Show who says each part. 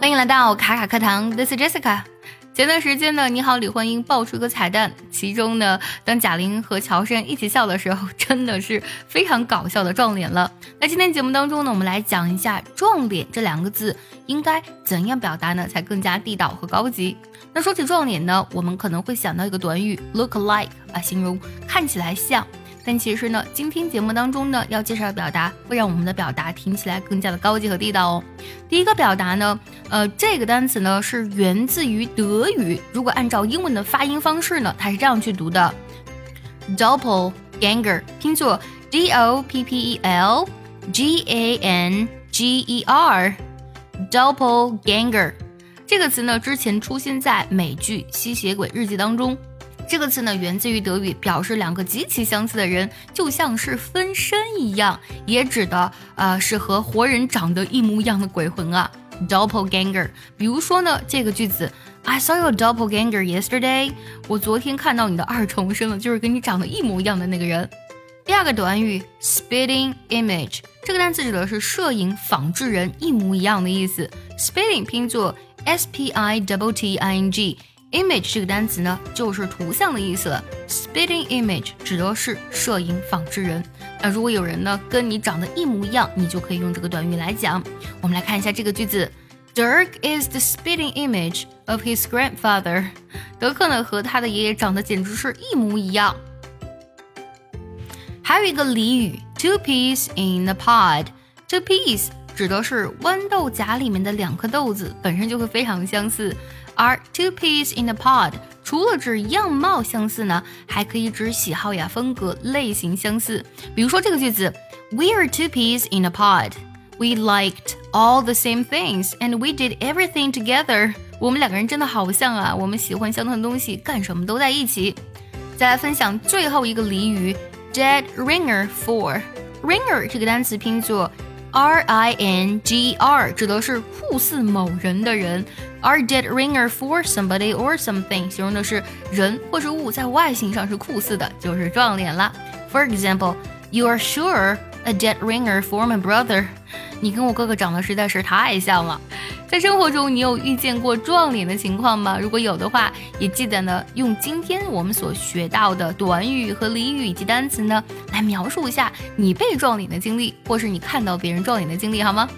Speaker 1: 欢迎来到卡卡课堂，This is Jessica。前段时间呢，你好，李焕英爆出一个彩蛋，其中呢，当贾玲和乔杉一起笑的时候，真的是非常搞笑的撞脸了。那今天节目当中呢，我们来讲一下“撞脸”这两个字应该怎样表达呢，才更加地道和高级。那说起撞脸呢，我们可能会想到一个短语 “look like” 啊，形容看起来像。但其实呢，今天节目当中呢，要介绍的表达会让我们的表达听起来更加的高级和地道哦。第一个表达呢，呃，这个单词呢是源自于德语，如果按照英文的发音方式呢，它是这样去读的：doppelganger，拼作 d o p p e l g a n g e r，doppelganger。这个词呢，之前出现在美剧《吸血鬼日记》当中。这个词呢，源自于德语，表示两个极其相似的人就像是分身一样，也指的呃是和活人长得一模一样的鬼魂啊，doppelganger。比如说呢，这个句子，I saw your doppelganger yesterday。我昨天看到你的二重身了，就是跟你长得一模一样的那个人。第二个短语，spitting image，这个单词指的是摄影仿制人，一模一样的意思。spitting 拼作 s p i double t i n g。Image 这个单词呢，就是图像的意思了。Spitting image 指的是摄影仿制人。那如果有人呢跟你长得一模一样，你就可以用这个短语来讲。我们来看一下这个句子：Dirk is the spitting image of his grandfather。德克呢和他的爷爷长得简直是一模一样。还有一个俚语：Two peas in a pod。Two peas 指的是豌豆荚里面的两颗豆子，本身就会非常相似。而 two peas in a pod 除了指样貌相似呢，还可以指喜好呀、风格、类型相似。比如说这个句子，We are two peas in a pod. We liked all the same things and we did everything together. 我们两个人真的好像啊，我们喜欢相同的东西，干什么都在一起。再来分享最后一个俚语，dead ringer for。ringer 这个单词拼作 R I N G R 指的是酷似某人的人，而 dead ringer for somebody or something 形容的是人或是物在外形上是酷似的，就是撞脸了。For example, you are sure a dead ringer for my brother. 你跟我哥哥长得实在是太像了。在生活中，你有遇见过撞脸的情况吗？如果有的话，也记得呢，用今天我们所学到的短语和俚语以及单词呢，来描述一下你被撞脸的经历，或是你看到别人撞脸的经历，好吗？